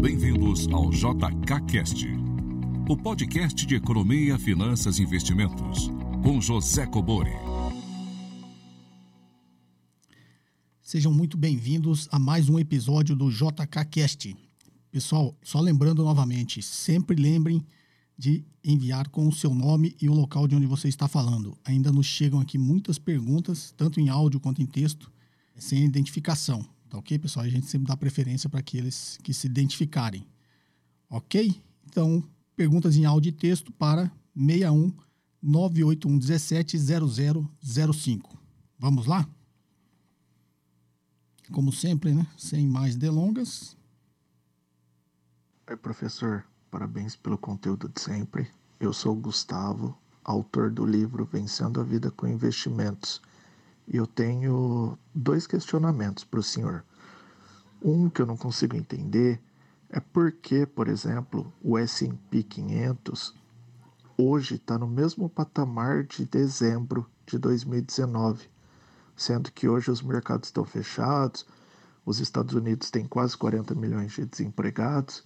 Bem-vindos ao JKCast, o podcast de economia, finanças e investimentos, com José Cobori. Sejam muito bem-vindos a mais um episódio do JKCast. Pessoal, só lembrando novamente, sempre lembrem de enviar com o seu nome e o local de onde você está falando. Ainda nos chegam aqui muitas perguntas, tanto em áudio quanto em texto, sem identificação. Tá ok, pessoal? A gente sempre dá preferência para aqueles que se identificarem. Ok? Então, perguntas em áudio e texto para 61 981 17 0005. Vamos lá? Como sempre, né? Sem mais delongas. Oi, professor. Parabéns pelo conteúdo de sempre. Eu sou o Gustavo, autor do livro Vencendo a Vida com Investimentos. Eu tenho dois questionamentos para o senhor. Um que eu não consigo entender é por que, por exemplo, o S&P 500 hoje está no mesmo patamar de dezembro de 2019, sendo que hoje os mercados estão fechados, os Estados Unidos têm quase 40 milhões de desempregados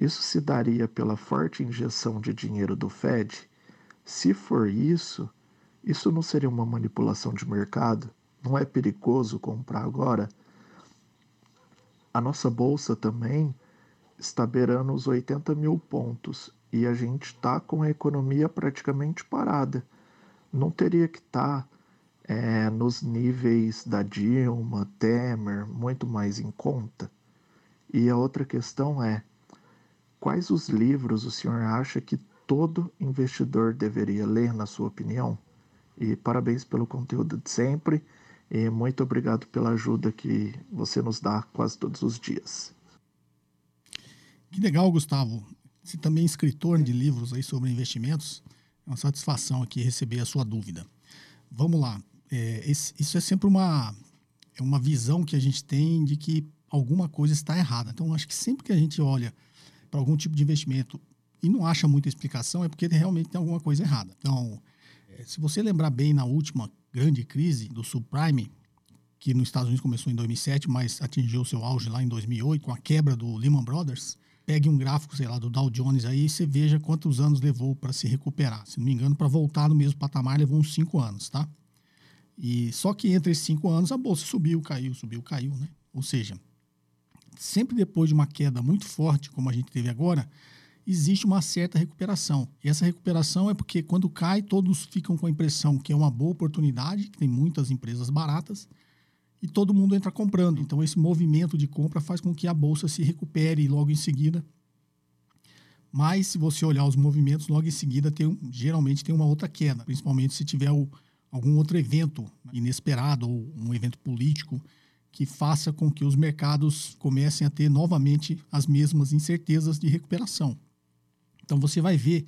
isso se daria pela forte injeção de dinheiro do Fed? Se for isso, isso não seria uma manipulação de mercado? Não é perigoso comprar agora? A nossa bolsa também está beirando os 80 mil pontos e a gente está com a economia praticamente parada. Não teria que estar tá, é, nos níveis da Dilma, Temer, muito mais em conta? E a outra questão é: Quais os livros o senhor acha que todo investidor deveria ler, na sua opinião? E parabéns pelo conteúdo de sempre e muito obrigado pela ajuda que você nos dá quase todos os dias. Que legal, Gustavo. Você também é escritor de livros aí sobre investimentos. É uma satisfação aqui receber a sua dúvida. Vamos lá. É, esse, isso é sempre uma, é uma visão que a gente tem de que alguma coisa está errada. Então, acho que sempre que a gente olha para algum tipo de investimento e não acha muita explicação, é porque realmente tem alguma coisa errada. Então, se você lembrar bem na última grande crise do subprime, que nos Estados Unidos começou em 2007, mas atingiu seu auge lá em 2008 com a quebra do Lehman Brothers, pegue um gráfico, sei lá, do Dow Jones aí e você veja quantos anos levou para se recuperar. Se não me engano, para voltar no mesmo patamar levou uns cinco anos, tá? E só que entre esses cinco anos a bolsa subiu, caiu, subiu, caiu, né? Ou seja, sempre depois de uma queda muito forte, como a gente teve agora, existe uma certa recuperação. E essa recuperação é porque quando cai, todos ficam com a impressão que é uma boa oportunidade, que tem muitas empresas baratas, e todo mundo entra comprando. Então, esse movimento de compra faz com que a bolsa se recupere logo em seguida. Mas, se você olhar os movimentos, logo em seguida, tem, geralmente tem uma outra queda, principalmente se tiver o, algum outro evento inesperado ou um evento político que faça com que os mercados comecem a ter novamente as mesmas incertezas de recuperação. Então você vai ver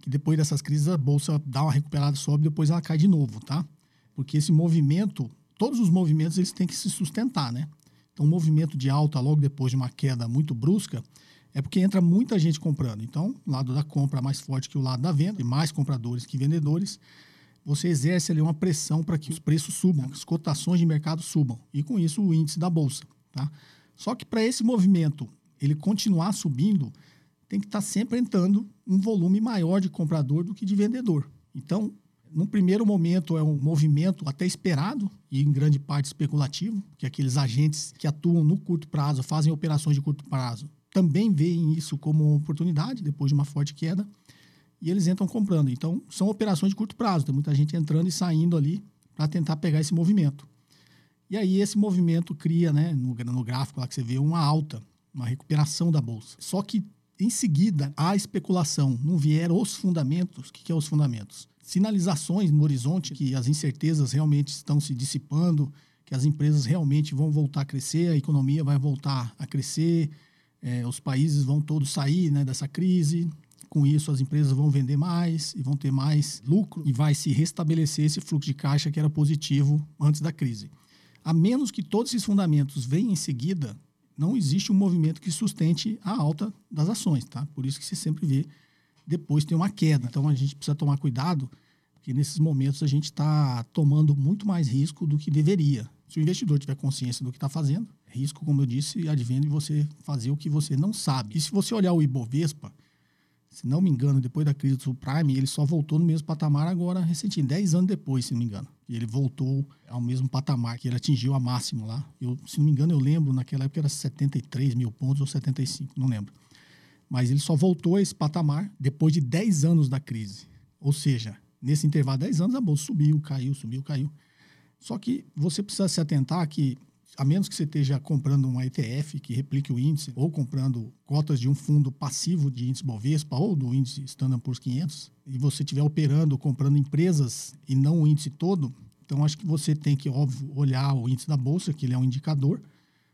que depois dessas crises a bolsa dá uma recuperada, sobe, depois ela cai de novo, tá? Porque esse movimento, todos os movimentos eles têm que se sustentar, né? Então, um movimento de alta logo depois de uma queda muito brusca é porque entra muita gente comprando. Então, o lado da compra é mais forte que o lado da venda, e mais compradores que vendedores você exerce ali uma pressão para que os preços subam, as cotações de mercado subam e com isso o índice da bolsa, tá? Só que para esse movimento ele continuar subindo, tem que estar tá sempre entrando um volume maior de comprador do que de vendedor. Então, no primeiro momento é um movimento até esperado e em grande parte especulativo, que aqueles agentes que atuam no curto prazo, fazem operações de curto prazo, também veem isso como uma oportunidade depois de uma forte queda e eles entram comprando. Então, são operações de curto prazo. Tem muita gente entrando e saindo ali para tentar pegar esse movimento. E aí, esse movimento cria, né, no, no gráfico lá que você vê, uma alta, uma recuperação da bolsa. Só que, em seguida, a especulação não vier os fundamentos. O que, que é os fundamentos? Sinalizações no horizonte que as incertezas realmente estão se dissipando, que as empresas realmente vão voltar a crescer, a economia vai voltar a crescer, é, os países vão todos sair né, dessa crise, com isso, as empresas vão vender mais e vão ter mais lucro e vai se restabelecer esse fluxo de caixa que era positivo antes da crise. A menos que todos esses fundamentos venham em seguida, não existe um movimento que sustente a alta das ações, tá? Por isso que você sempre vê depois tem uma queda. Então a gente precisa tomar cuidado, porque nesses momentos a gente está tomando muito mais risco do que deveria. Se o investidor tiver consciência do que está fazendo, risco, como eu disse, advém de você fazer o que você não sabe. E se você olhar o Ibovespa, se não me engano, depois da crise do subprime, ele só voltou no mesmo patamar agora, recentemente, 10 anos depois, se não me engano. Ele voltou ao mesmo patamar que ele atingiu a máxima lá. Eu, se não me engano, eu lembro, naquela época era 73 mil pontos ou 75, não lembro. Mas ele só voltou a esse patamar depois de 10 anos da crise. Ou seja, nesse intervalo de 10 anos, a bolsa subiu, caiu, subiu, caiu. Só que você precisa se atentar que a menos que você esteja comprando um ETF que replique o índice, ou comprando cotas de um fundo passivo de índice Bovespa ou do índice Standard Poor's 500, e você estiver operando, comprando empresas e não o índice todo, então acho que você tem que, óbvio, olhar o índice da Bolsa, que ele é um indicador,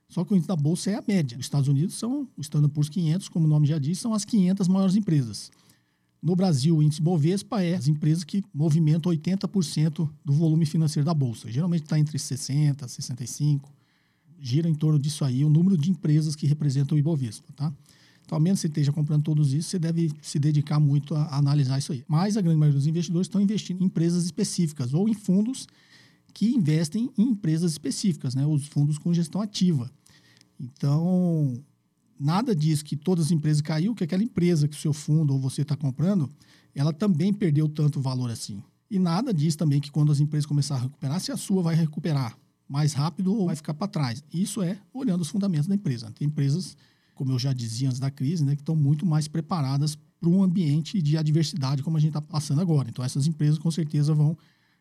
só que o índice da Bolsa é a média. Os Estados Unidos são, o Standard Poor's 500, como o nome já diz, são as 500 maiores empresas. No Brasil, o índice Bovespa é as empresas que movimentam 80% do volume financeiro da Bolsa. Geralmente está entre 60% e 65% gira em torno disso aí o número de empresas que representam o Ibovespa, tá? Então, ao menos você esteja comprando todos isso, você deve se dedicar muito a, a analisar isso aí. Mas a grande maioria dos investidores estão investindo em empresas específicas ou em fundos que investem em empresas específicas, né? Os fundos com gestão ativa. Então, nada diz que todas as empresas caiu, que aquela empresa que o seu fundo ou você está comprando, ela também perdeu tanto valor assim. E nada diz também que quando as empresas começarem a recuperar, se a sua vai recuperar mais rápido ou vai ficar para trás. Isso é olhando os fundamentos da empresa. Tem empresas, como eu já dizia antes da crise, né, que estão muito mais preparadas para um ambiente de adversidade como a gente está passando agora. Então, essas empresas com certeza vão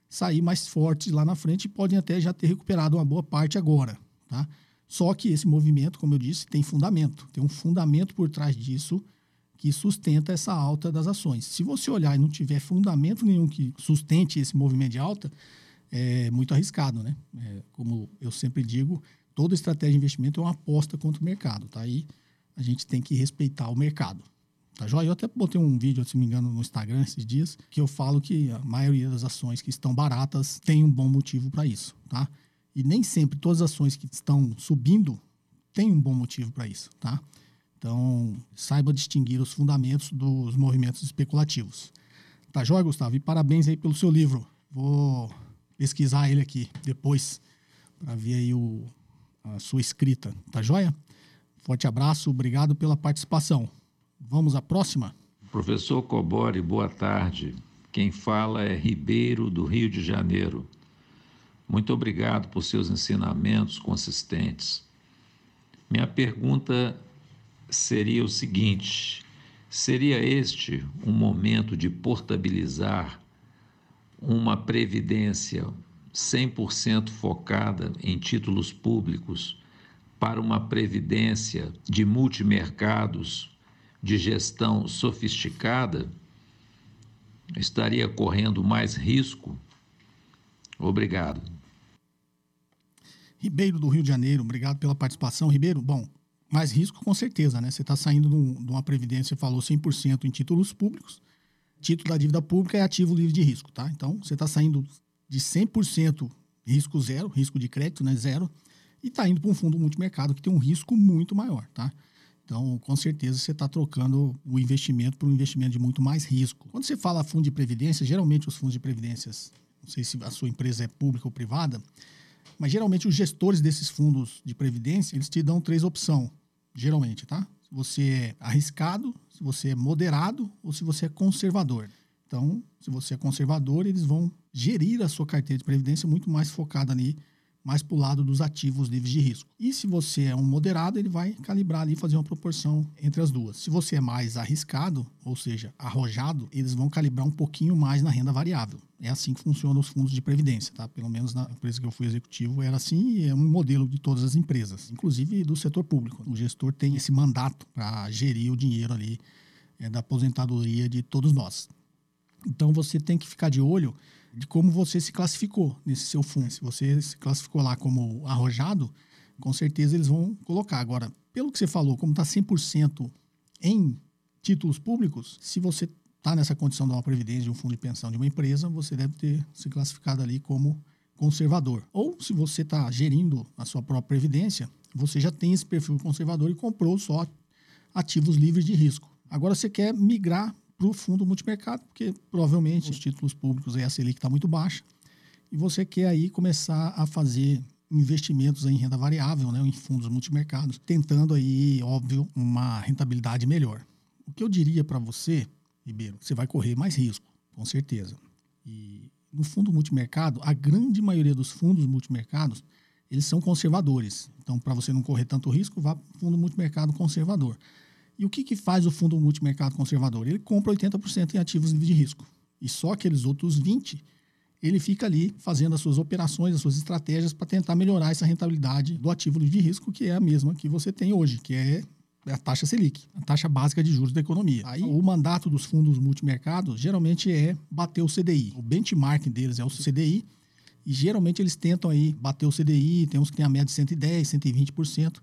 sair mais fortes lá na frente e podem até já ter recuperado uma boa parte agora. Tá? Só que esse movimento, como eu disse, tem fundamento. Tem um fundamento por trás disso que sustenta essa alta das ações. Se você olhar e não tiver fundamento nenhum que sustente esse movimento de alta, é muito arriscado, né? É, como eu sempre digo, toda estratégia de investimento é uma aposta contra o mercado, tá? Aí a gente tem que respeitar o mercado. Tá joia? Eu até botei um vídeo, se não me engano, no Instagram esses dias, que eu falo que a maioria das ações que estão baratas tem um bom motivo para isso, tá? E nem sempre todas as ações que estão subindo têm um bom motivo para isso, tá? Então, saiba distinguir os fundamentos dos movimentos especulativos. Tá joia, Gustavo? E parabéns aí pelo seu livro. Vou pesquisar ele aqui depois para ver aí o, a sua escrita. Tá joia? Forte abraço, obrigado pela participação. Vamos à próxima? Professor Cobori, boa tarde. Quem fala é Ribeiro, do Rio de Janeiro. Muito obrigado por seus ensinamentos consistentes. Minha pergunta seria o seguinte: seria este um momento de portabilizar uma previdência 100% focada em títulos públicos para uma previdência de multimercados de gestão sofisticada, estaria correndo mais risco? Obrigado. Ribeiro do Rio de Janeiro, obrigado pela participação. Ribeiro, bom, mais risco com certeza, né? Você está saindo de uma previdência, falou 100% em títulos públicos, título da dívida pública é ativo livre de risco, tá? Então, você está saindo de 100% risco zero, risco de crédito, né, zero, e está indo para um fundo multimercado que tem um risco muito maior, tá? Então, com certeza, você está trocando o investimento por um investimento de muito mais risco. Quando você fala fundo de previdência, geralmente os fundos de previdências, não sei se a sua empresa é pública ou privada, mas geralmente os gestores desses fundos de previdência, eles te dão três opções, geralmente, tá? Você é arriscado, se você é moderado ou se você é conservador. Então, se você é conservador, eles vão gerir a sua carteira de previdência muito mais focada ali mais para o lado dos ativos livres de risco. E se você é um moderado, ele vai calibrar ali, fazer uma proporção entre as duas. Se você é mais arriscado, ou seja, arrojado, eles vão calibrar um pouquinho mais na renda variável. É assim que funcionam os fundos de previdência, tá? Pelo menos na empresa que eu fui executivo era assim e é um modelo de todas as empresas, inclusive do setor público. O gestor tem esse mandato para gerir o dinheiro ali é, da aposentadoria de todos nós. Então você tem que ficar de olho de como você se classificou nesse seu fundo. Se você se classificou lá como arrojado, com certeza eles vão colocar. Agora, pelo que você falou, como está 100% em títulos públicos, se você está nessa condição de uma previdência, de um fundo de pensão de uma empresa, você deve ter se classificado ali como conservador. Ou se você está gerindo a sua própria previdência, você já tem esse perfil conservador e comprou só ativos livres de risco. Agora você quer migrar para o fundo multimercado, porque provavelmente os títulos públicos aí a Selic está muito baixa, e você quer aí começar a fazer investimentos em renda variável, né, em fundos multimercados, tentando aí, óbvio, uma rentabilidade melhor. O que eu diria para você, Ribeiro, você vai correr mais risco, com certeza. E no fundo multimercado, a grande maioria dos fundos multimercados, eles são conservadores. Então, para você não correr tanto risco, vá para o fundo multimercado conservador. E o que, que faz o fundo multimercado conservador? Ele compra 80% em ativos de risco. E só aqueles outros 20% ele fica ali fazendo as suas operações, as suas estratégias para tentar melhorar essa rentabilidade do ativo de risco, que é a mesma que você tem hoje, que é a taxa Selic, a taxa básica de juros da economia. Aí o mandato dos fundos multimercados geralmente é bater o CDI. O benchmark deles é o CDI e geralmente eles tentam aí bater o CDI, tem uns que tem a média de 110, 120%,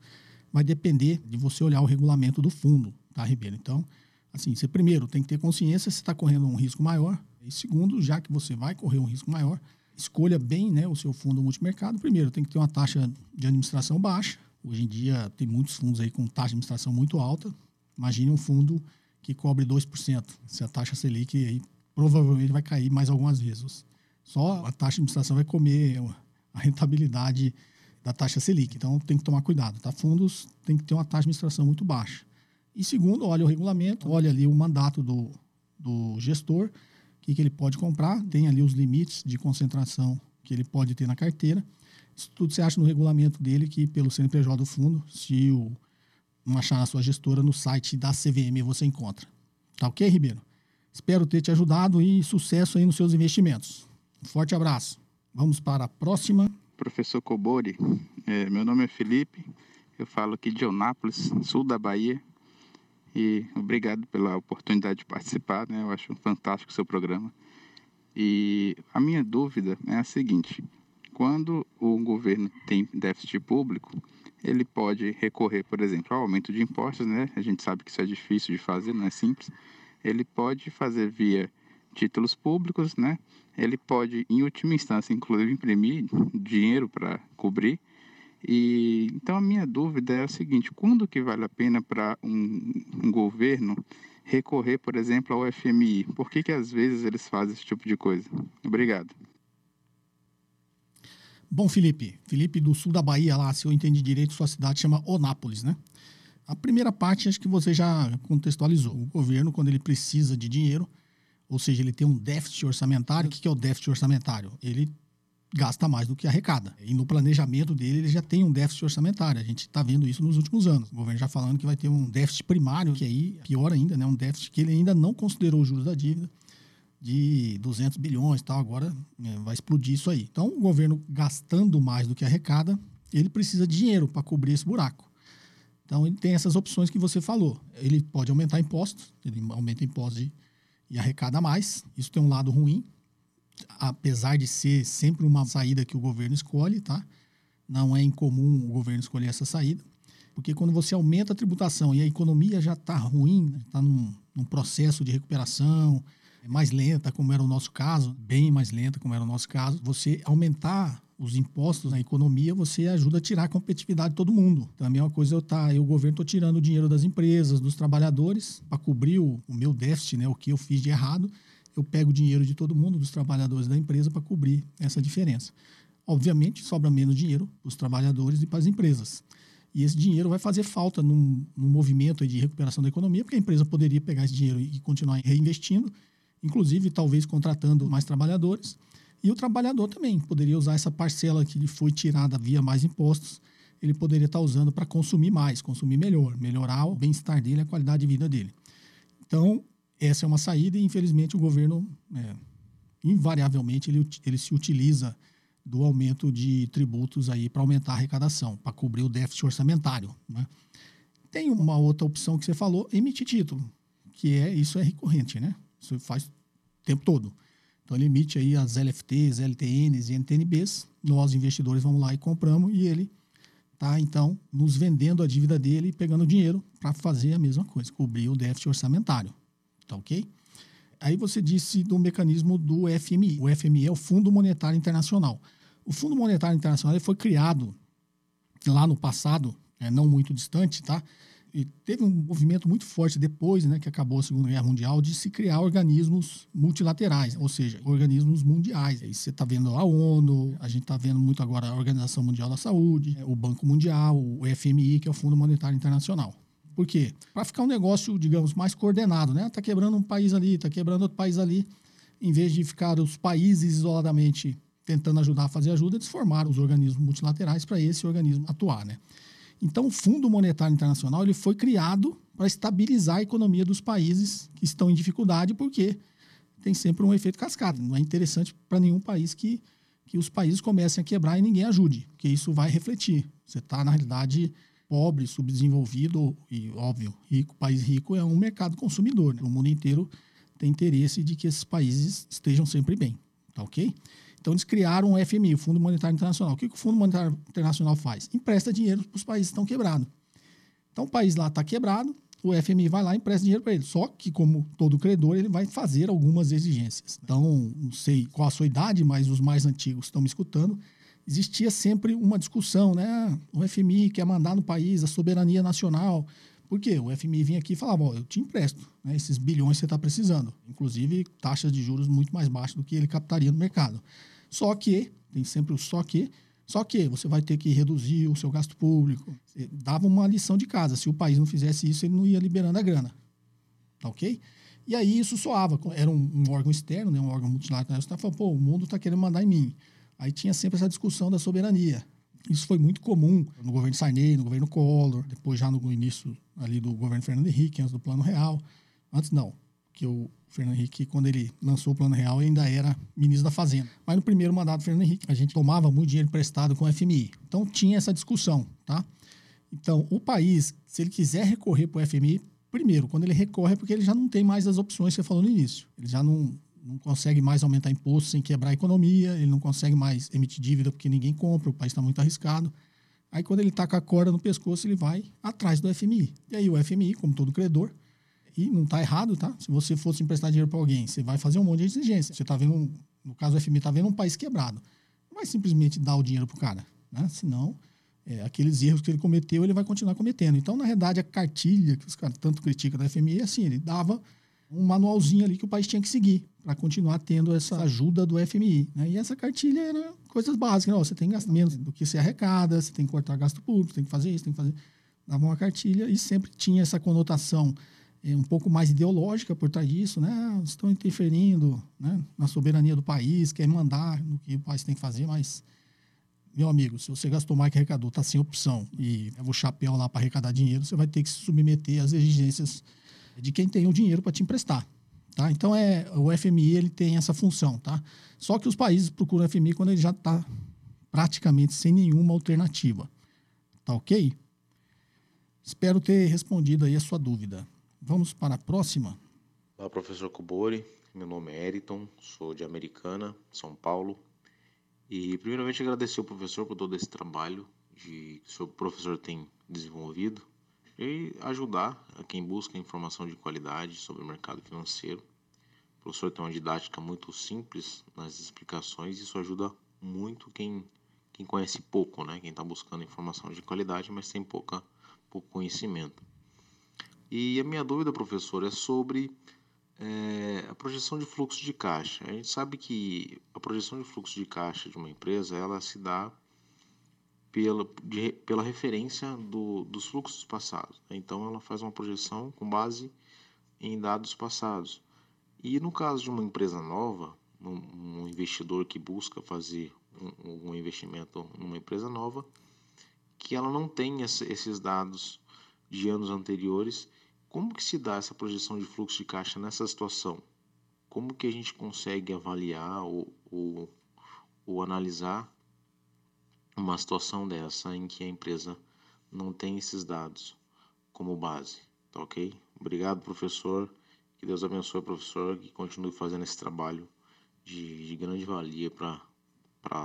vai depender de você olhar o regulamento do fundo, tá, Ribeiro? Então, assim, você primeiro tem que ter consciência se está correndo um risco maior, e segundo, já que você vai correr um risco maior, escolha bem né, o seu fundo multimercado. Primeiro, tem que ter uma taxa de administração baixa. Hoje em dia, tem muitos fundos aí com taxa de administração muito alta. Imagine um fundo que cobre 2%. Se a taxa Selic aí provavelmente vai cair mais algumas vezes. Só a taxa de administração vai comer a rentabilidade da taxa Selic. Então, tem que tomar cuidado. Tá? Fundos tem que ter uma taxa de administração muito baixa. E segundo, olha o regulamento, olha ali o mandato do, do gestor o que, que ele pode comprar, tem ali os limites de concentração que ele pode ter na carteira. Isso tudo você acha no regulamento dele, que pelo CNPJ do fundo, se o, achar na sua gestora, no site da CVM você encontra. Tá ok, Ribeiro? Espero ter te ajudado e sucesso aí nos seus investimentos. Um forte abraço. Vamos para a próxima. Professor Cobori, é, meu nome é Felipe, eu falo aqui de Eunápolis, sul da Bahia. E obrigado pela oportunidade de participar, né? Eu acho fantástico o seu programa. E a minha dúvida é a seguinte: quando o governo tem déficit público, ele pode recorrer, por exemplo, ao aumento de impostos, né? A gente sabe que isso é difícil de fazer, não é simples. Ele pode fazer via títulos públicos, né? Ele pode, em última instância, inclusive imprimir dinheiro para cobrir e então a minha dúvida é a seguinte: quando que vale a pena para um, um, governo recorrer, por exemplo, ao FMI? Por que que às vezes eles fazem esse tipo de coisa? Obrigado. Bom, Felipe, Felipe do sul da Bahia, lá, se eu entendi direito, sua cidade chama Onápolis, né? A primeira parte acho que você já contextualizou. O governo, quando ele precisa de dinheiro, ou seja, ele tem um déficit orçamentário. O que é o déficit orçamentário? Ele gasta mais do que arrecada. E no planejamento dele, ele já tem um déficit orçamentário. A gente está vendo isso nos últimos anos. O governo já falando que vai ter um déficit primário, que aí, pior ainda, né? um déficit que ele ainda não considerou os juros da dívida de 200 bilhões e tal. Agora é, vai explodir isso aí. Então, o governo gastando mais do que arrecada, ele precisa de dinheiro para cobrir esse buraco. Então, ele tem essas opções que você falou. Ele pode aumentar impostos, ele aumenta impostos e arrecada mais. Isso tem um lado ruim, apesar de ser sempre uma saída que o governo escolhe, tá? Não é incomum o governo escolher essa saída, porque quando você aumenta a tributação e a economia já está ruim, está num, num, processo de recuperação é mais lenta, como era o nosso caso, bem mais lenta, como era o nosso caso, você aumentar os impostos na economia, você ajuda a tirar a competitividade de todo mundo. Também é uma coisa, eu, tá, eu o governo, estou tirando o dinheiro das empresas, dos trabalhadores, para cobrir o, o meu déficit, né, o que eu fiz de errado, eu pego o dinheiro de todo mundo, dos trabalhadores da empresa, para cobrir essa diferença. Obviamente, sobra menos dinheiro para os trabalhadores e para as empresas. E esse dinheiro vai fazer falta num, num movimento de recuperação da economia, porque a empresa poderia pegar esse dinheiro e continuar reinvestindo, inclusive talvez contratando mais trabalhadores. E o trabalhador também poderia usar essa parcela que lhe foi tirada via mais impostos, ele poderia estar usando para consumir mais, consumir melhor, melhorar o bem-estar dele, a qualidade de vida dele. Então, essa é uma saída e, infelizmente, o governo, é, invariavelmente, ele, ele se utiliza do aumento de tributos aí para aumentar a arrecadação, para cobrir o déficit orçamentário. Né? Tem uma outra opção que você falou, emitir título, que é isso é recorrente, né? Isso faz o tempo todo. Então ele emite aí as LFTs, LTNs e NTNBs, nós investidores vamos lá e compramos e ele está então nos vendendo a dívida dele e pegando dinheiro para fazer a mesma coisa, cobrir o déficit orçamentário tá ok? Aí você disse do mecanismo do FMI. O FMI é o Fundo Monetário Internacional. O Fundo Monetário Internacional foi criado lá no passado, é, não muito distante, tá? E teve um movimento muito forte depois, né, que acabou a Segunda Guerra Mundial, de se criar organismos multilaterais, ou seja, organismos mundiais. Aí você está vendo a ONU, a gente está vendo muito agora a Organização Mundial da Saúde, o Banco Mundial, o FMI, que é o Fundo Monetário Internacional. Por quê? Para ficar um negócio, digamos, mais coordenado, né? Tá quebrando um país ali, tá quebrando outro país ali, em vez de ficar os países isoladamente tentando ajudar a fazer ajuda, eles formaram os organismos multilaterais para esse organismo atuar, né? Então, o Fundo Monetário Internacional ele foi criado para estabilizar a economia dos países que estão em dificuldade, porque tem sempre um efeito cascata. Não é interessante para nenhum país que, que os países comecem a quebrar e ninguém ajude, porque isso vai refletir. Você está, na realidade, pobre, subdesenvolvido e, óbvio, rico, país rico é um mercado consumidor. Né? O mundo inteiro tem interesse de que esses países estejam sempre bem, tá ok? Então, eles criaram o FMI, o Fundo Monetário Internacional. O que, que o Fundo Monetário Internacional faz? Empresta dinheiro para os países que estão quebrados. Então, o país lá está quebrado, o FMI vai lá e empresta dinheiro para ele. Só que, como todo credor, ele vai fazer algumas exigências. Então, não sei qual a sua idade, mas os mais antigos estão me escutando. Existia sempre uma discussão, né? O FMI quer mandar no país a soberania nacional. Por quê? O FMI vinha aqui e falava, ó, eu te empresto né, esses bilhões que você está precisando. Inclusive, taxas de juros muito mais baixas do que ele captaria no mercado. Só que, tem sempre o só que, só que você vai ter que reduzir o seu gasto público. Dava uma lição de casa. Se o país não fizesse isso, ele não ia liberando a grana. Tá ok? E aí isso soava. Era um, um órgão externo, né, um órgão multilateral. Você tá falando, pô, o mundo está querendo mandar em mim. Aí tinha sempre essa discussão da soberania. Isso foi muito comum no governo Sarney, no governo Collor, depois já no início ali do governo Fernando Henrique, antes do Plano Real. Antes não, que o Fernando Henrique, quando ele lançou o Plano Real, ainda era ministro da Fazenda. Mas no primeiro mandato do Fernando Henrique, a gente tomava muito dinheiro emprestado com o FMI. Então tinha essa discussão, tá? Então, o país, se ele quiser recorrer para o FMI, primeiro, quando ele recorre é porque ele já não tem mais as opções que você falou no início. Ele já não, não consegue mais aumentar imposto sem quebrar a economia, ele não consegue mais emitir dívida porque ninguém compra, o país está muito arriscado. Aí, quando ele está com a corda no pescoço, ele vai atrás do FMI. E aí, o FMI, como todo credor, e não está errado, tá? Se você fosse emprestar dinheiro para alguém, você vai fazer um monte de exigência. Você está vendo, no caso do FMI, está vendo um país quebrado. Não vai simplesmente dar o dinheiro para o cara, né? Senão, é, aqueles erros que ele cometeu, ele vai continuar cometendo. Então, na verdade, a cartilha que os caras tanto criticam da FMI é assim, ele dava um manualzinho ali que o país tinha que seguir para continuar tendo essa ajuda do FMI. Né? E essa cartilha era coisas básicas. Não, você tem que gastar menos do que você arrecada, você tem que cortar gasto público, tem que fazer isso, tem que fazer... Dava uma cartilha e sempre tinha essa conotação é, um pouco mais ideológica por trás disso, né? Ah, estão interferindo né, na soberania do país, querem mandar no que o país tem que fazer, mas, meu amigo, se você gastou mais que arrecadou, está sem opção e leva o chapéu lá para arrecadar dinheiro, você vai ter que se submeter às exigências de quem tem o dinheiro para te emprestar. Tá? Então, é, o FMI ele tem essa função. Tá? Só que os países procuram o FMI quando ele já está praticamente sem nenhuma alternativa. Tá ok? Espero ter respondido aí a sua dúvida. Vamos para a próxima. Olá, professor Kubori. Meu nome é Eriton, sou de Americana, São Paulo. E, primeiramente, agradecer ao professor por todo esse trabalho de, que o seu professor tem desenvolvido e ajudar a quem busca informação de qualidade sobre o mercado financeiro. O professor tem uma didática muito simples nas explicações isso ajuda muito quem, quem conhece pouco, né? quem está buscando informação de qualidade, mas tem pouca, pouco conhecimento. E a minha dúvida, professor, é sobre é, a projeção de fluxo de caixa. A gente sabe que a projeção de fluxo de caixa de uma empresa ela se dá pela, de, pela referência do, dos fluxos passados. Né? Então, ela faz uma projeção com base em dados passados. E no caso de uma empresa nova, um, um investidor que busca fazer um, um, investimento numa empresa nova, que ela não tem esses dados de anos anteriores como que se dá essa projeção de fluxo de caixa nessa situação? Como que a gente consegue avaliar ou, ou, ou analisar uma situação dessa em que a empresa não tem esses dados como base? Tá ok? Obrigado, professor. Que Deus abençoe professor e continue fazendo esse trabalho de, de grande valia para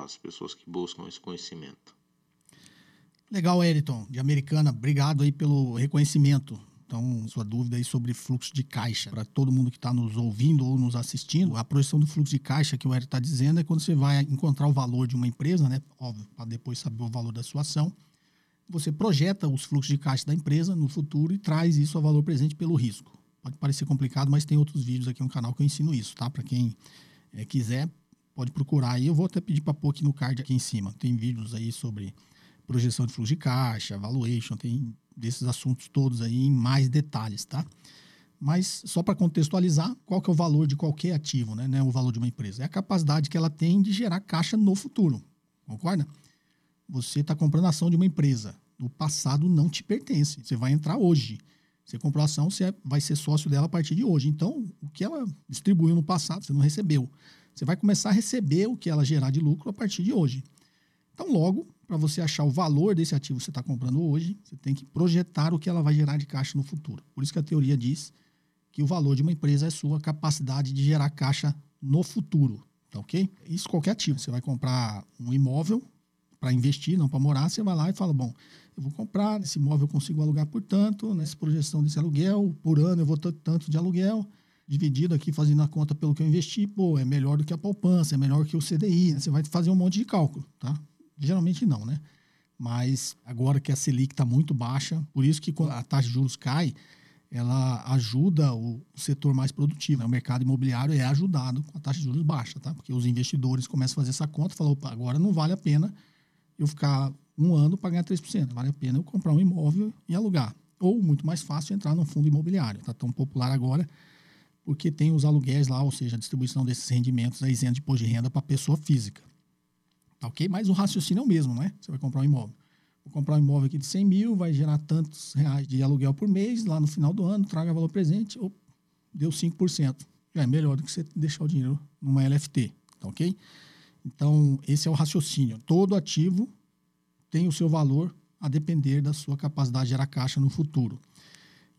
as pessoas que buscam esse conhecimento. Legal, Eriton, de Americana. Obrigado aí pelo reconhecimento. Então, sua dúvida aí sobre fluxo de caixa. Para todo mundo que está nos ouvindo ou nos assistindo, a projeção do fluxo de caixa que o Eric está dizendo é quando você vai encontrar o valor de uma empresa, né? Óbvio, para depois saber o valor da sua ação. você projeta os fluxos de caixa da empresa no futuro e traz isso a valor presente pelo risco. Pode parecer complicado, mas tem outros vídeos aqui no canal que eu ensino isso, tá? Para quem é, quiser, pode procurar aí. Eu vou até pedir para pôr aqui no card aqui em cima. Tem vídeos aí sobre projeção de fluxo de caixa, valuation, tem desses assuntos todos aí em mais detalhes, tá? Mas só para contextualizar, qual que é o valor de qualquer ativo, né? Não é o valor de uma empresa. É a capacidade que ela tem de gerar caixa no futuro. Concorda? Você está comprando ação de uma empresa. O passado não te pertence. Você vai entrar hoje. Você comprou ação, você vai ser sócio dela a partir de hoje. Então, o que ela distribuiu no passado, você não recebeu. Você vai começar a receber o que ela gerar de lucro a partir de hoje. Então, logo, para você achar o valor desse ativo que você está comprando hoje, você tem que projetar o que ela vai gerar de caixa no futuro. Por isso que a teoria diz que o valor de uma empresa é sua capacidade de gerar caixa no futuro. Tá ok? Isso qualquer ativo. Você vai comprar um imóvel para investir, não para morar, você vai lá e fala: bom, eu vou comprar, esse imóvel eu consigo alugar por tanto, nessa projeção desse aluguel, por ano eu vou ter tanto de aluguel, dividido aqui, fazendo a conta pelo que eu investi, pô, é melhor do que a poupança, é melhor que o CDI, né? você vai fazer um monte de cálculo, tá? Geralmente não, né? Mas agora que a Selic está muito baixa, por isso que quando a taxa de juros cai, ela ajuda o setor mais produtivo. Né? O mercado imobiliário é ajudado com a taxa de juros baixa, tá? Porque os investidores começam a fazer essa conta e falam, opa, agora não vale a pena eu ficar um ano para ganhar 3%. Vale a pena eu comprar um imóvel e alugar. Ou, muito mais fácil, entrar num fundo imobiliário. Está tão popular agora porque tem os aluguéis lá, ou seja, a distribuição desses rendimentos isento de imposto de renda para pessoa física. Tá ok? Mas o raciocínio é o mesmo, né? Você vai comprar um imóvel. Vou comprar um imóvel aqui de 100 mil, vai gerar tantos reais de aluguel por mês, lá no final do ano, traga valor presente, ou deu 5%. Já é melhor do que você deixar o dinheiro numa LFT, tá ok? Então, esse é o raciocínio. Todo ativo tem o seu valor a depender da sua capacidade de gerar caixa no futuro.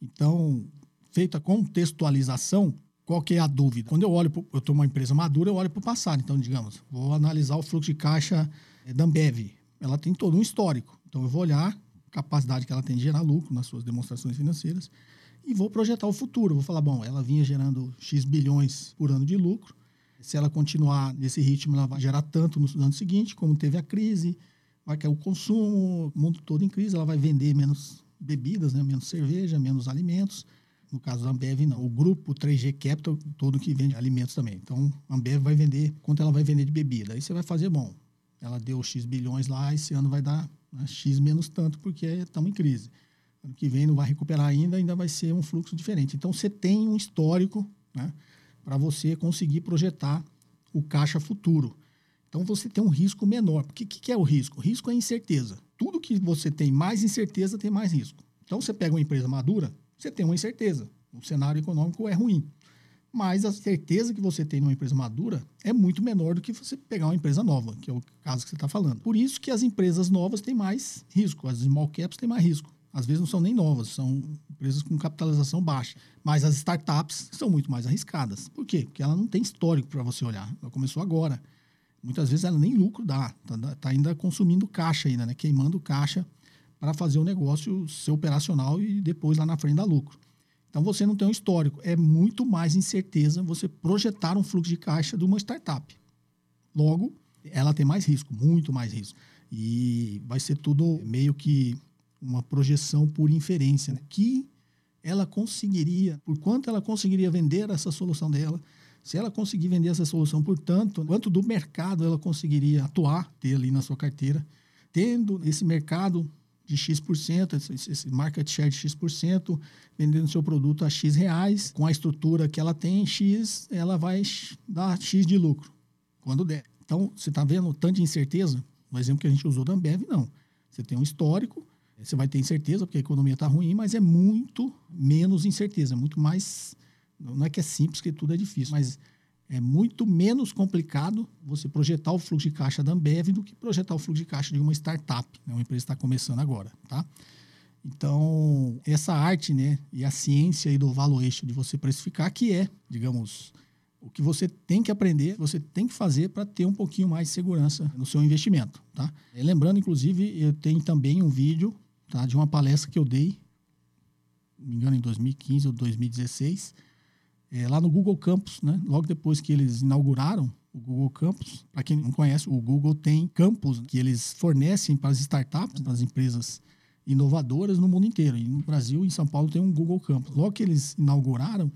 Então, feita a contextualização, qual que é a dúvida? Quando eu olho, pro, eu estou uma empresa madura, eu olho para o passado. Então, digamos, vou analisar o fluxo de caixa eh, da Ambev. Ela tem todo um histórico. Então, eu vou olhar a capacidade que ela tem de gerar lucro nas suas demonstrações financeiras e vou projetar o futuro. Vou falar, bom, ela vinha gerando X bilhões por ano de lucro. Se ela continuar nesse ritmo, ela vai gerar tanto no ano seguinte, como teve a crise, vai cair o consumo, o mundo todo em crise, ela vai vender menos bebidas, né? menos cerveja, menos alimentos. No caso da Ambev, não. O grupo 3G Capital, todo que vende alimentos também. Então, a Ambev vai vender quanto ela vai vender de bebida. Aí você vai fazer, bom, ela deu X bilhões lá, esse ano vai dar né, X menos tanto, porque estamos em crise. Ano que vem não vai recuperar ainda, ainda vai ser um fluxo diferente. Então, você tem um histórico né, para você conseguir projetar o caixa futuro. Então você tem um risco menor. O que, que é o risco? O risco é incerteza. Tudo que você tem mais incerteza tem mais risco. Então você pega uma empresa madura, você tem uma incerteza. O cenário econômico é ruim. Mas a certeza que você tem numa empresa madura é muito menor do que você pegar uma empresa nova, que é o caso que você está falando. Por isso que as empresas novas têm mais risco, as small caps têm mais risco. Às vezes não são nem novas, são empresas com capitalização baixa. Mas as startups são muito mais arriscadas. Por quê? Porque ela não tem histórico para você olhar. Ela começou agora. Muitas vezes ela nem lucro dá, está tá ainda consumindo caixa ainda, né? queimando caixa para fazer o negócio ser operacional e depois lá na frente dar lucro. Então você não tem um histórico. É muito mais incerteza você projetar um fluxo de caixa de uma startup. Logo, ela tem mais risco, muito mais risco. E vai ser tudo meio que uma projeção por inferência. Né? Que ela conseguiria, por quanto ela conseguiria vender essa solução dela, se ela conseguir vender essa solução, portanto, quanto do mercado ela conseguiria atuar, ter ali na sua carteira, tendo esse mercado de X%, esse market share de X%, vendendo seu produto a X reais, com a estrutura que ela tem, X, ela vai dar X de lucro, quando der. Então, você está vendo o tanto de incerteza? No exemplo que a gente usou da Ambev, não. Você tem um histórico, você vai ter incerteza, porque a economia está ruim, mas é muito menos incerteza, muito mais não é que é simples, que tudo é difícil, mas é muito menos complicado você projetar o fluxo de caixa da Ambev do que projetar o fluxo de caixa de uma startup, né? uma empresa que está começando agora, tá? Então, essa arte, né, e a ciência aí do valuation de você precificar, que é, digamos, o que você tem que aprender, você tem que fazer para ter um pouquinho mais de segurança no seu investimento, tá? E lembrando, inclusive, eu tenho também um vídeo, tá, de uma palestra que eu dei, me engano, em 2015 ou 2016, é, lá no Google Campus, né? Logo depois que eles inauguraram o Google Campus, para quem não conhece, o Google tem campus que eles fornecem para as startups, para as empresas inovadoras no mundo inteiro. E no Brasil, em São Paulo, tem um Google Campus. Logo que eles inauguraram,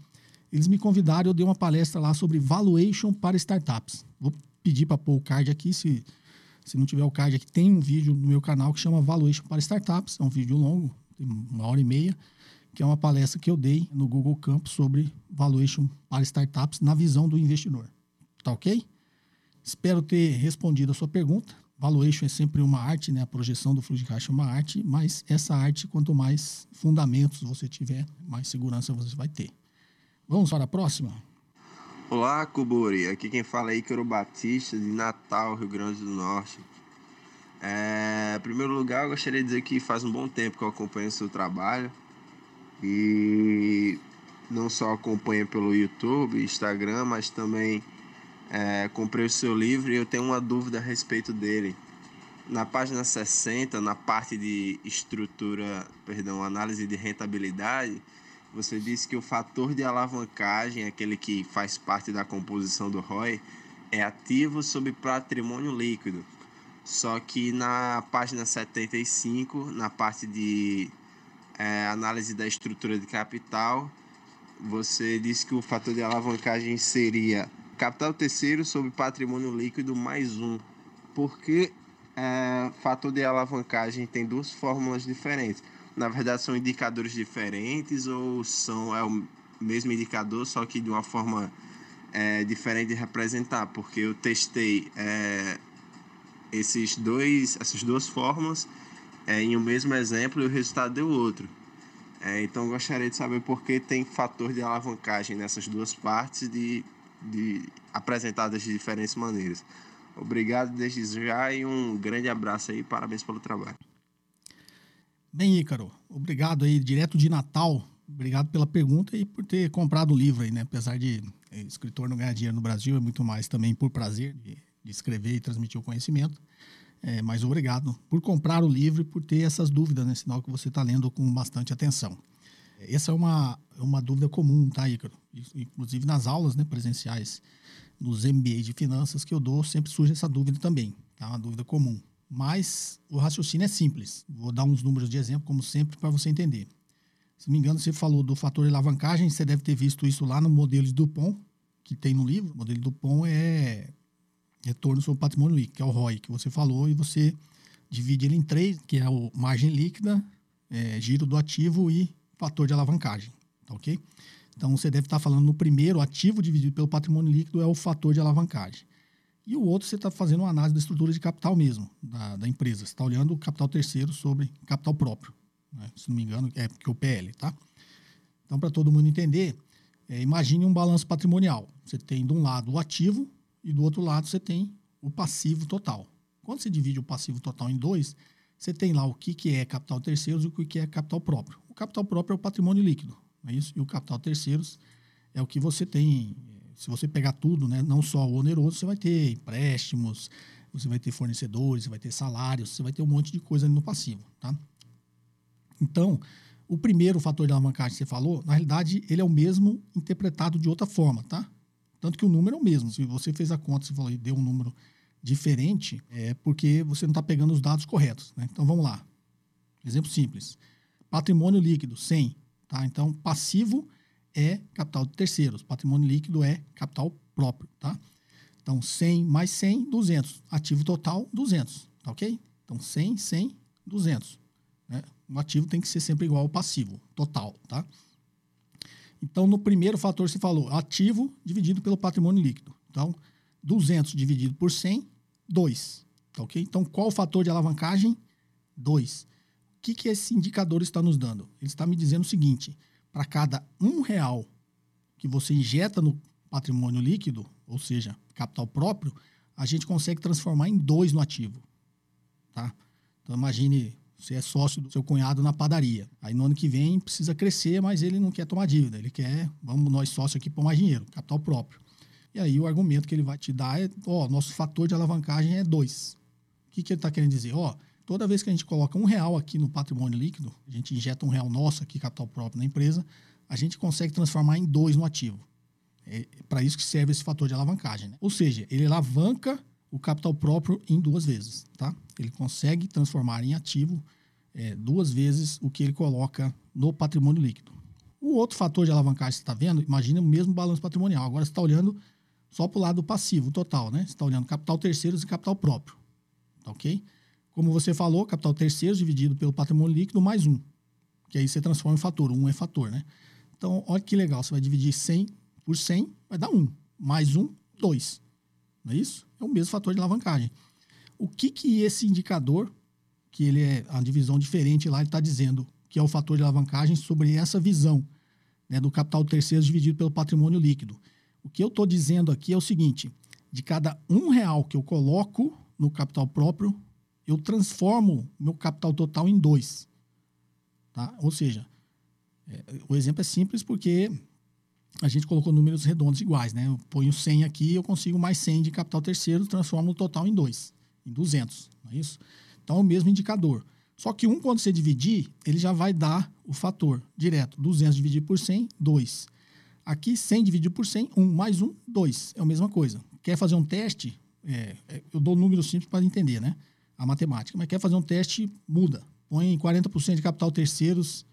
eles me convidaram, eu dei uma palestra lá sobre valuation para startups. Vou pedir para pôr o card aqui, se, se não tiver o card aqui, tem um vídeo no meu canal que chama Valuation para Startups, é um vídeo longo, tem uma hora e meia, que é uma palestra que eu dei no Google Campus sobre valuation para startups na visão do investidor. Tá ok? Espero ter respondido a sua pergunta. Valuation é sempre uma arte, né? A projeção do fluxo de caixa é uma arte, mas essa arte, quanto mais fundamentos você tiver, mais segurança você vai ter. Vamos para a próxima? Olá, Cuburi. Aqui quem fala é Ícaro Batista, de Natal, Rio Grande do Norte. É, em primeiro lugar, eu gostaria de dizer que faz um bom tempo que eu acompanho o seu trabalho. E não só acompanho pelo YouTube, Instagram, mas também é, comprei o seu livro e eu tenho uma dúvida a respeito dele. Na página 60, na parte de estrutura, perdão, análise de rentabilidade, você disse que o fator de alavancagem, aquele que faz parte da composição do ROI, é ativo sobre patrimônio líquido. Só que na página 75, na parte de é, análise da estrutura de capital, você disse que o fator de alavancagem seria capital terceiro sobre patrimônio líquido mais um. Porque é, fator de alavancagem tem duas fórmulas diferentes? Na verdade são indicadores diferentes ou são é o mesmo indicador, só que de uma forma é, diferente de representar, porque eu testei é, esses dois, essas duas fórmulas é, em um mesmo exemplo e o resultado deu outro. É, então gostaria de saber por que tem fator de alavancagem nessas duas partes de, de apresentadas de diferentes maneiras. Obrigado desde já e um grande abraço aí, parabéns pelo trabalho. Bem, Ícaro, obrigado aí, direto de Natal. Obrigado pela pergunta e por ter comprado o livro aí, né? Apesar de é, escritor não ganhar dinheiro no Brasil, é muito mais também por prazer de, de escrever e transmitir o conhecimento. É, mas obrigado por comprar o livro e por ter essas dúvidas, né? Sinal que você está lendo com bastante atenção. Essa é uma, é uma dúvida comum, tá, Ícaro? Inclusive nas aulas né, presenciais, nos MBA de finanças que eu dou, sempre surge essa dúvida também, tá? Uma dúvida comum mas o raciocínio é simples. Vou dar uns números de exemplo, como sempre, para você entender. Se não me engano, você falou do fator de alavancagem, você deve ter visto isso lá no modelo de Dupont, que tem no livro. O modelo de Dupont é retorno sobre patrimônio líquido, que é o ROI, que você falou, e você divide ele em três, que é o margem líquida, é, giro do ativo e fator de alavancagem, tá ok? Então, você deve estar falando no primeiro, ativo dividido pelo patrimônio líquido é o fator de alavancagem. E o outro, você está fazendo uma análise da estrutura de capital mesmo, da, da empresa. Você está olhando o capital terceiro sobre capital próprio. Né? Se não me engano, é porque o PL, tá? Então, para todo mundo entender, é, imagine um balanço patrimonial. Você tem de um lado o ativo e do outro lado você tem o passivo total. Quando você divide o passivo total em dois, você tem lá o que, que é capital terceiros e o que é capital próprio. O capital próprio é o patrimônio líquido, é isso? E o capital terceiros é o que você tem se você pegar tudo, né, não só o oneroso, você vai ter empréstimos, você vai ter fornecedores, você vai ter salários, você vai ter um monte de coisa ali no passivo, tá? Então, o primeiro fator de alavancagem que você falou, na realidade, ele é o mesmo interpretado de outra forma, tá? Tanto que o número é o mesmo. Se você fez a conta, você falou e deu um número diferente, é porque você não está pegando os dados corretos, né? Então, vamos lá. Exemplo simples. Patrimônio líquido, 100, tá? Então, passivo é capital de terceiros. Patrimônio líquido é capital próprio, tá? Então, 100 mais 100, 200. Ativo total, 200, tá ok? Então, 100, 100, 200. Né? O ativo tem que ser sempre igual ao passivo, total, tá? Então, no primeiro fator, você falou ativo dividido pelo patrimônio líquido. Então, 200 dividido por 100, 2, tá ok? Então, qual o fator de alavancagem? 2. O que, que esse indicador está nos dando? Ele está me dizendo o seguinte, para cada um real que você injeta no patrimônio líquido, ou seja, capital próprio, a gente consegue transformar em dois no ativo. Tá? Então imagine, você é sócio do seu cunhado na padaria. Aí no ano que vem precisa crescer, mas ele não quer tomar dívida. Ele quer, vamos nós sócios aqui pôr mais dinheiro, capital próprio. E aí o argumento que ele vai te dar é, ó, nosso fator de alavancagem é dois. O que, que ele está querendo dizer? Ó, Toda vez que a gente coloca um real aqui no patrimônio líquido, a gente injeta um real nosso aqui, capital próprio na empresa, a gente consegue transformar em dois no ativo. É para isso que serve esse fator de alavancagem. Né? Ou seja, ele alavanca o capital próprio em duas vezes. Tá? Ele consegue transformar em ativo é, duas vezes o que ele coloca no patrimônio líquido. O outro fator de alavancagem que você está vendo, imagina o mesmo balanço patrimonial. Agora você está olhando só para o lado passivo total, né? Você está olhando capital terceiros e capital próprio. Tá ok? Como você falou, capital terceiros dividido pelo patrimônio líquido mais um. Que aí você transforma em fator. Um é fator, né? Então, olha que legal. Você vai dividir 100 por 100, vai dar 1. Mais 1, 2. Não é isso? É o mesmo fator de alavancagem. O que que esse indicador, que ele é a divisão diferente lá, ele está dizendo que é o fator de alavancagem sobre essa visão né, do capital terceiro dividido pelo patrimônio líquido. O que eu estou dizendo aqui é o seguinte: de cada um real que eu coloco no capital próprio, eu transformo meu capital total em dois. Tá? Ou seja, é, o exemplo é simples porque a gente colocou números redondos iguais. Né? Eu ponho 100 aqui, eu consigo mais 100 de capital terceiro, transformo o total em dois, em 200. Não é isso? Então, é o mesmo indicador. Só que um, quando você dividir, ele já vai dar o fator direto. 200 dividido por 100, 2. Aqui, 100 dividido por 100, 1 mais 1, 2. É a mesma coisa. Quer fazer um teste? É, é, eu dou números simples para entender, né? A matemática. Mas quer fazer um teste, muda. Põe 40% de capital terceiros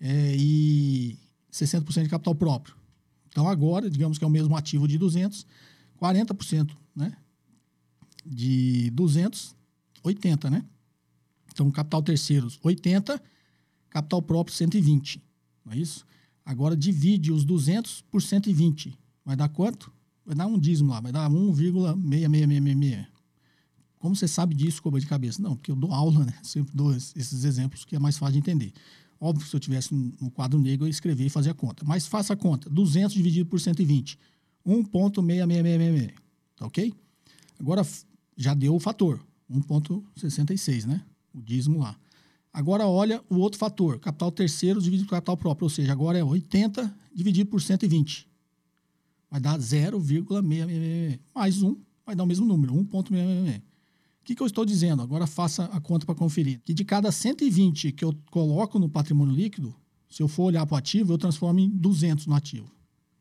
é, e 60% de capital próprio. Então, agora, digamos que é o mesmo ativo de 200, 40% né? de 200, 80, né? Então, capital terceiros, 80, capital próprio, 120. Não é isso? Agora divide os 200 por 120. Vai dar quanto? Vai dar um dízimo lá, vai dar 1,6666. Como você sabe disso, como de cabeça? Não, porque eu dou aula, né? Sempre dou esses exemplos que é mais fácil de entender. Óbvio que se eu tivesse um quadro negro, eu ia escrever e fazer a conta. Mas faça a conta. 200 dividido por 120. 1,6666. Tá ok? Agora, já deu o fator. 1,66, né? O dízimo lá. Agora olha o outro fator, capital terceiro dividido por capital próprio, ou seja, agora é 80 dividido por 120. Vai dar 0,666. Mais um, vai dar o mesmo número, 1,666. Que, que eu estou dizendo? Agora faça a conta para conferir. Que de cada 120 que eu coloco no patrimônio líquido, se eu for olhar para o ativo, eu transformo em 200 no ativo.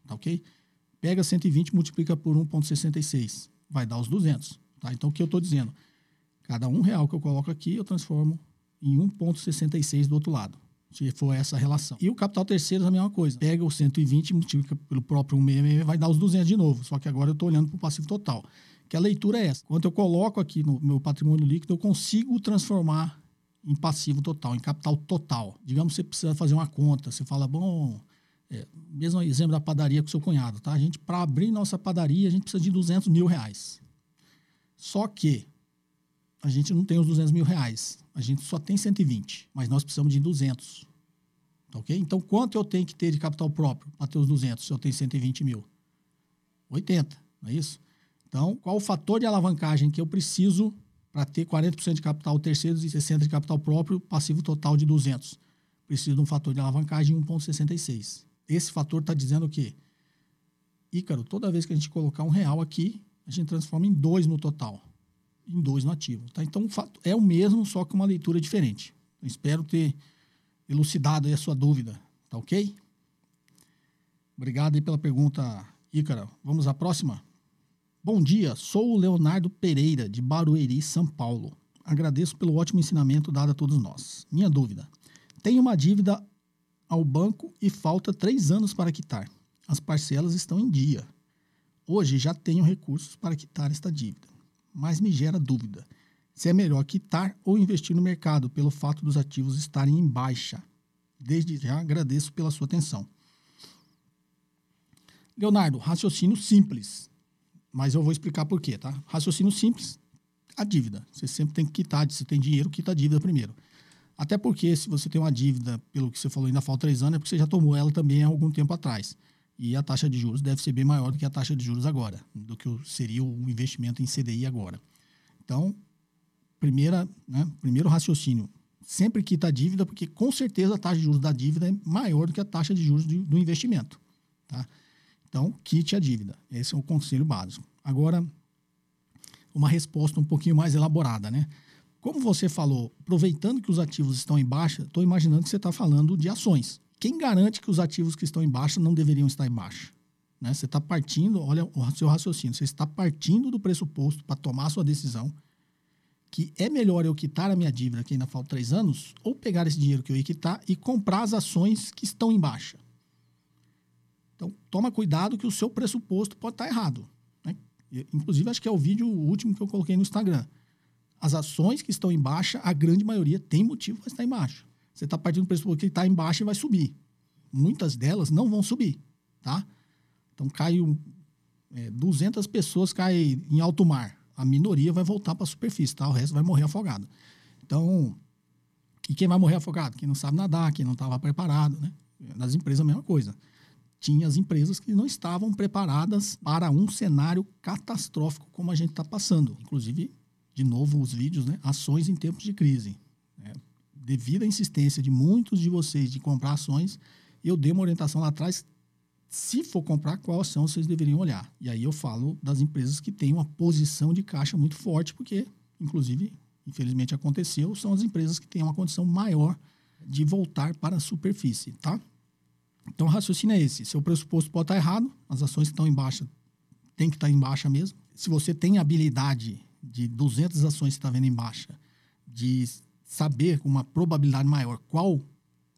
Tá ok? Pega 120 multiplica por 1,66. Vai dar os 200. Tá? Então, o que eu estou dizendo? Cada um real que eu coloco aqui, eu transformo em 1,66 do outro lado. Se for essa relação. E o capital terceiro é a mesma coisa. Pega o 120 multiplica pelo próprio 166, vai dar os 200 de novo. Só que agora eu estou olhando para o passivo total. Que a leitura é essa. Quando eu coloco aqui no meu patrimônio líquido, eu consigo transformar em passivo total, em capital total. Digamos que você precisa fazer uma conta. Você fala, bom, é, mesmo exemplo da padaria com seu cunhado, tá? A gente, para abrir nossa padaria, a gente precisa de 200 mil reais. Só que a gente não tem os 200 mil reais. A gente só tem 120, mas nós precisamos de 200. Tá ok? Então, quanto eu tenho que ter de capital próprio para ter os 200 se eu tenho 120 mil? 80, não é isso? Então, qual o fator de alavancagem que eu preciso para ter 40% de capital terceiros e 60% de capital próprio, passivo total de 200? Preciso de um fator de alavancagem de 1,66. Esse fator está dizendo o quê? Ícaro, toda vez que a gente colocar um real aqui, a gente transforma em dois no total em dois no ativo. Tá? Então, é o mesmo, só que uma leitura diferente. Eu espero ter elucidado a sua dúvida. Tá ok? Obrigado aí pela pergunta, Ícara. Vamos à próxima? Bom dia, sou o Leonardo Pereira, de Barueri, São Paulo. Agradeço pelo ótimo ensinamento dado a todos nós. Minha dúvida: tenho uma dívida ao banco e falta três anos para quitar. As parcelas estão em dia. Hoje já tenho recursos para quitar esta dívida mas me gera dúvida se é melhor quitar ou investir no mercado pelo fato dos ativos estarem em baixa. Desde já agradeço pela sua atenção. Leonardo, raciocínio simples, mas eu vou explicar por quê, tá? Raciocínio simples, a dívida. Você sempre tem que quitar, se tem dinheiro, quita a dívida primeiro. Até porque se você tem uma dívida, pelo que você falou, ainda falta três anos, é porque você já tomou ela também há algum tempo atrás. E a taxa de juros deve ser bem maior do que a taxa de juros agora, do que seria o investimento em CDI agora. Então, primeira, né, primeiro raciocínio, sempre quita a dívida, porque com certeza a taxa de juros da dívida é maior do que a taxa de juros do investimento. Tá? Então, quite a dívida. Esse é o conselho básico. Agora, uma resposta um pouquinho mais elaborada, né? Como você falou, aproveitando que os ativos estão em baixa, estou imaginando que você está falando de ações quem garante que os ativos que estão em baixa não deveriam estar em baixa? Né? Você está partindo, olha o seu raciocínio, você está partindo do pressuposto para tomar sua decisão que é melhor eu quitar a minha dívida, que ainda falta três anos, ou pegar esse dinheiro que eu ia quitar e comprar as ações que estão em baixa. Então, toma cuidado que o seu pressuposto pode estar errado. Inclusive, acho que é o vídeo último que eu coloquei no Instagram. As ações que estão em baixa, a grande maioria tem motivo para estar em baixa. Você está partindo do pressuposto que está em baixa e vai subir. Muitas delas não vão subir, tá? Então, cai é, 200 pessoas caem em alto mar a minoria vai voltar para a superfície, tá? O resto vai morrer afogado. Então, e quem vai morrer afogado? Quem não sabe nadar, quem não estava preparado, né? Nas empresas a mesma coisa. Tinha as empresas que não estavam preparadas para um cenário catastrófico como a gente está passando. Inclusive, de novo, os vídeos, né? Ações em tempos de crise. Né? Devido à insistência de muitos de vocês de comprar ações, eu dei uma orientação lá atrás se for comprar, qual ação vocês deveriam olhar? E aí eu falo das empresas que têm uma posição de caixa muito forte, porque, inclusive, infelizmente aconteceu, são as empresas que têm uma condição maior de voltar para a superfície, tá? Então, o raciocínio é esse. Seu pressuposto pode estar errado, as ações que estão em baixa tem que estar em baixa mesmo. Se você tem habilidade de 200 ações que está vendo em baixa, de saber com uma probabilidade maior qual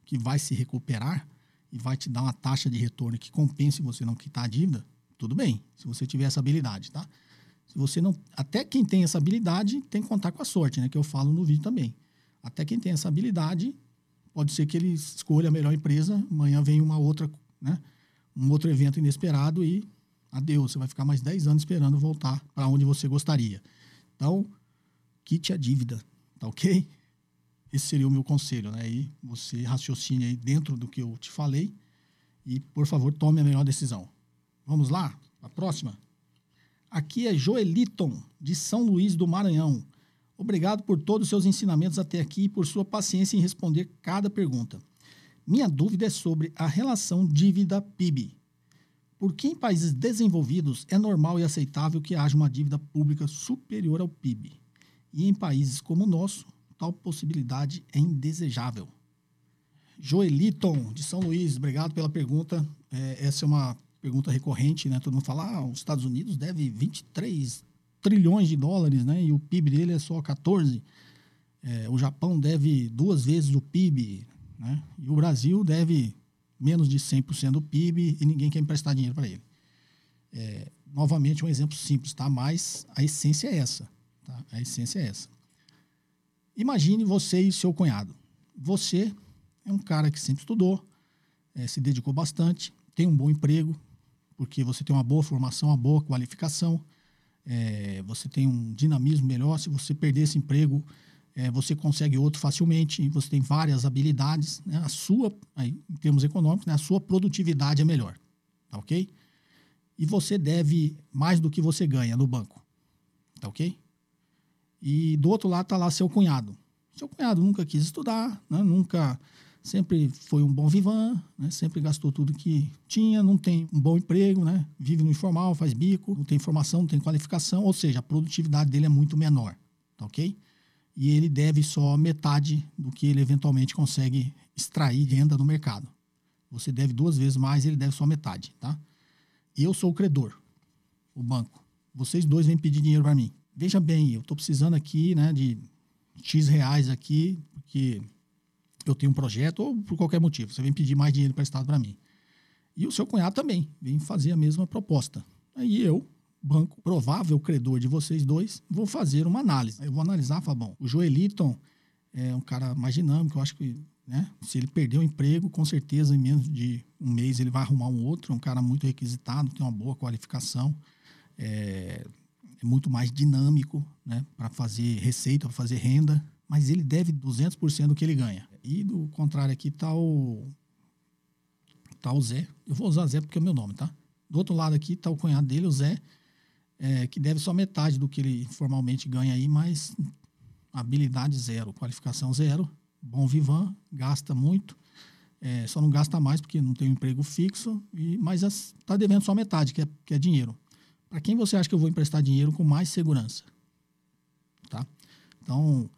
que vai se recuperar, e vai te dar uma taxa de retorno que compense você não quitar a dívida, tudo bem, se você tiver essa habilidade, tá? Se você não, até quem tem essa habilidade tem que contar com a sorte, né, que eu falo no vídeo também. Até quem tem essa habilidade, pode ser que ele escolha a melhor empresa, amanhã vem uma outra, né, um outro evento inesperado e adeus, você vai ficar mais 10 anos esperando voltar para onde você gostaria. Então, quite a dívida, tá OK? Esse seria o meu conselho, né? E você raciocine aí dentro do que eu te falei e, por favor, tome a melhor decisão. Vamos lá? A próxima. Aqui é Joeliton, de São Luís do Maranhão. Obrigado por todos os seus ensinamentos até aqui e por sua paciência em responder cada pergunta. Minha dúvida é sobre a relação dívida-PIB. Por que em países desenvolvidos é normal e aceitável que haja uma dívida pública superior ao PIB? E em países como o nosso, tal possibilidade é indesejável. Joeliton, de São Luís, obrigado pela pergunta. É, essa é uma pergunta recorrente, né? Todo mundo fala, ah, os Estados Unidos deve 23 trilhões de dólares, né? E o PIB dele é só 14. É, o Japão deve duas vezes o PIB, né? E o Brasil deve menos de 100% do PIB e ninguém quer emprestar dinheiro para ele. É, novamente, um exemplo simples, tá? Mas a essência é essa, tá? A essência é essa. Imagine você e seu cunhado. Você é um cara que sempre estudou, é, se dedicou bastante, tem um bom emprego, porque você tem uma boa formação, uma boa qualificação, é, você tem um dinamismo melhor. Se você perder esse emprego, é, você consegue outro facilmente, você tem várias habilidades. Né? A sua, aí, em termos econômicos, né? a sua produtividade é melhor. Tá ok? E você deve mais do que você ganha no banco. Tá ok? E do outro lado está lá seu cunhado. Seu cunhado nunca quis estudar, né? nunca sempre foi um bom vivan, né? sempre gastou tudo que tinha, não tem um bom emprego, né? vive no informal, faz bico, não tem formação, não tem qualificação, ou seja, a produtividade dele é muito menor, tá ok? E ele deve só metade do que ele eventualmente consegue extrair renda no mercado. Você deve duas vezes mais, ele deve só metade, tá? Eu sou o credor, o banco. Vocês dois vêm pedir dinheiro para mim veja bem, eu estou precisando aqui né, de X reais aqui, porque eu tenho um projeto, ou por qualquer motivo, você vem pedir mais dinheiro emprestado para mim. E o seu cunhado também vem fazer a mesma proposta. Aí eu, banco, provável credor de vocês dois, vou fazer uma análise. Eu vou analisar, falar, bom, o Joeliton é um cara mais dinâmico, eu acho que né, se ele perder o emprego, com certeza em menos de um mês ele vai arrumar um outro, é um cara muito requisitado, tem uma boa qualificação, é, é muito mais dinâmico né, para fazer receita, para fazer renda, mas ele deve 200% do que ele ganha. E do contrário aqui está o, tá o Zé. Eu vou usar Zé porque é o meu nome, tá? Do outro lado aqui está o cunhado dele, o Zé, é, que deve só metade do que ele formalmente ganha aí, mas habilidade zero, qualificação zero, bom vivan, gasta muito, é, só não gasta mais porque não tem um emprego fixo, e, mas está devendo só metade, que é, que é dinheiro. Para quem você acha que eu vou emprestar dinheiro com mais segurança? Tá? Então,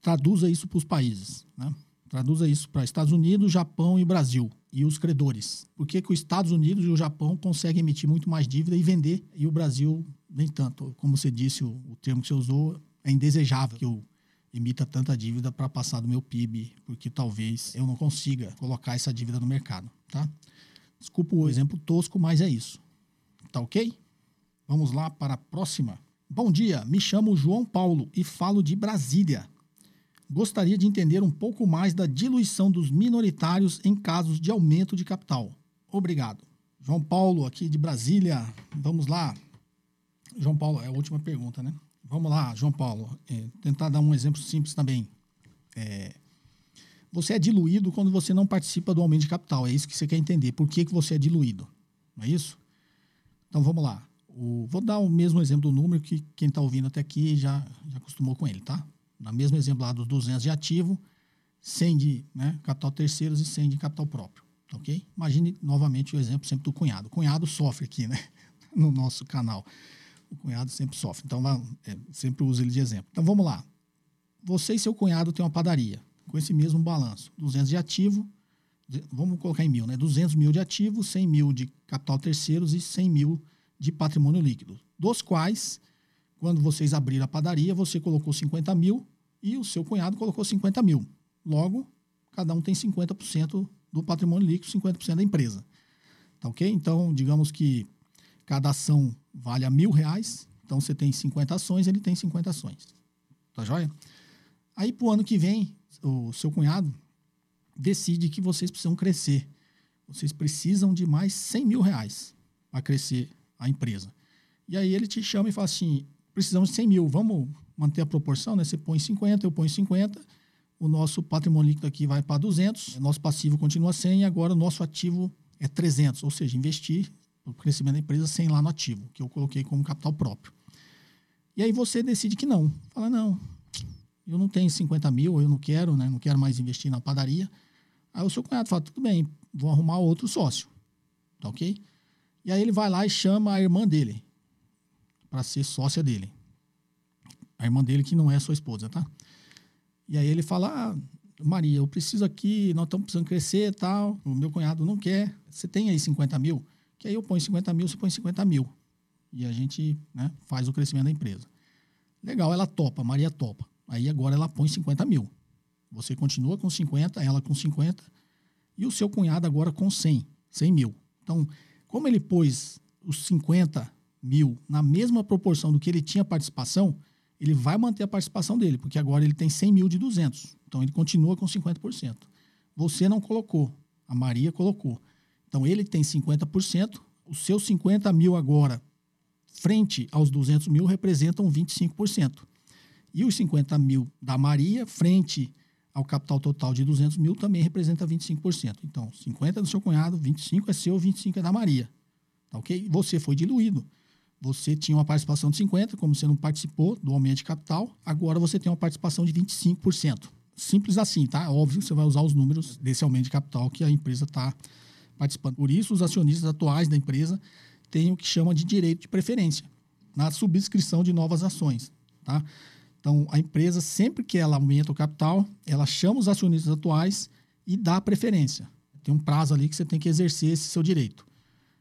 traduza isso para os países. Né? Traduza isso para Estados Unidos, Japão e Brasil. E os credores. Por que, os Estados Unidos e o Japão conseguem emitir muito mais dívida e vender, e o Brasil nem tanto? Como você disse, o, o termo que você usou é indesejável que eu emita tanta dívida para passar do meu PIB, porque talvez eu não consiga colocar essa dívida no mercado, tá? Desculpa o exemplo tosco, mas é isso. Tá ok? Vamos lá para a próxima. Bom dia, me chamo João Paulo e falo de Brasília. Gostaria de entender um pouco mais da diluição dos minoritários em casos de aumento de capital. Obrigado. João Paulo, aqui de Brasília. Vamos lá. João Paulo, é a última pergunta, né? Vamos lá, João Paulo. É, tentar dar um exemplo simples também. É, você é diluído quando você não participa do aumento de capital. É isso que você quer entender. Por que, que você é diluído? Não é isso? Então vamos lá. O, vou dar o mesmo exemplo do número que quem está ouvindo até aqui já, já acostumou com ele, tá? No mesmo exemplo lá dos 200 de ativo, 100 de né, capital terceiros e 100 de capital próprio. Ok? Imagine novamente o exemplo sempre do cunhado. O cunhado sofre aqui, né? No nosso canal. O cunhado sempre sofre. Então, é, sempre uso ele de exemplo. Então, vamos lá. Você e seu cunhado têm uma padaria com esse mesmo balanço. 200 de ativo, vamos colocar em mil, né? 200 mil de ativo, 100 mil de capital terceiros e 100 mil de patrimônio líquido. Dos quais, quando vocês abriram a padaria, você colocou 50 mil e o seu cunhado colocou 50 mil. Logo, cada um tem 50% do patrimônio líquido, 50% da empresa. Tá ok? Então, digamos que cada ação vale a mil reais, então você tem 50 ações, ele tem 50 ações. Tá joia? Aí, para o ano que vem, o seu cunhado decide que vocês precisam crescer. Vocês precisam de mais 100 mil reais para crescer a empresa. E aí ele te chama e fala assim, precisamos de 100 mil, vamos manter a proporção, né? Você põe 50, eu ponho 50, o nosso patrimônio líquido aqui vai para 200, nosso passivo continua 100 e agora o nosso ativo é 300, ou seja, investir o crescimento da empresa sem lá no ativo, que eu coloquei como capital próprio. E aí você decide que não. Fala, não, eu não tenho 50 mil, eu não quero, né? Não quero mais investir na padaria. Aí o seu cunhado fala, tudo bem, vou arrumar outro sócio. Tá ok? E aí ele vai lá e chama a irmã dele para ser sócia dele. A irmã dele que não é sua esposa, tá? E aí ele fala: ah, Maria, eu preciso aqui, nós estamos precisando crescer tal. O meu cunhado não quer. Você tem aí 50 mil? Que aí eu ponho 50 mil, você põe 50 mil. E a gente né, faz o crescimento da empresa. Legal, ela topa, Maria topa. Aí agora ela põe 50 mil. Você continua com 50, ela com 50. E o seu cunhado agora com 100, 100 mil. Então, como ele pôs os 50 mil na mesma proporção do que ele tinha participação, ele vai manter a participação dele, porque agora ele tem 100 mil de 200. Então ele continua com 50%. Você não colocou, a Maria colocou. Então ele tem 50%, os seus 50 mil agora, frente aos 200 mil, representam 25%. E os 50 mil da Maria, frente ao capital total de 200 mil, também representa 25%. Então, 50 é do seu cunhado, 25 é seu, 25 é da Maria. Tá ok? Você foi diluído. Você tinha uma participação de 50%, como você não participou do aumento de capital, agora você tem uma participação de 25%. Simples assim, tá? Óbvio que você vai usar os números desse aumento de capital que a empresa está participando. Por isso, os acionistas atuais da empresa têm o que chama de direito de preferência na subscrição de novas ações, tá? Então, a empresa, sempre que ela aumenta o capital, ela chama os acionistas atuais e dá preferência. Tem um prazo ali que você tem que exercer esse seu direito.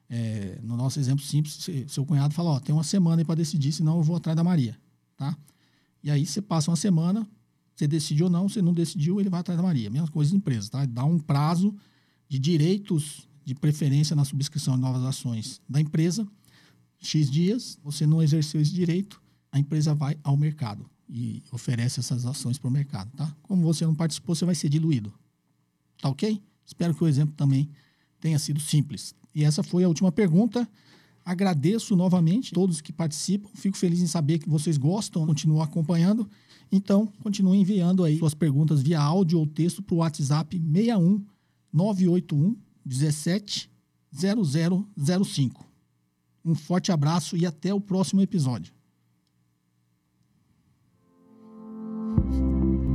É, no nosso exemplo simples, seu cunhado fala, ó, tem uma semana para decidir, senão eu vou atrás da Maria, tá? E aí você passa uma semana, você decide ou não, você não decidiu, ele vai atrás da Maria. Mesma coisa de empresa, tá? Dá um prazo de direitos de preferência na subscrição de novas ações da empresa, X dias, você não exerceu esse direito, a empresa vai ao mercado e oferece essas ações para o mercado, tá? Como você não participou, você vai ser diluído. Tá ok? Espero que o exemplo também tenha sido simples. E essa foi a última pergunta. Agradeço novamente todos que participam. Fico feliz em saber que vocês gostam, continuam acompanhando. Então, continue enviando aí suas perguntas via áudio ou texto para o WhatsApp 61 981 17 0005. Um forte abraço e até o próximo episódio.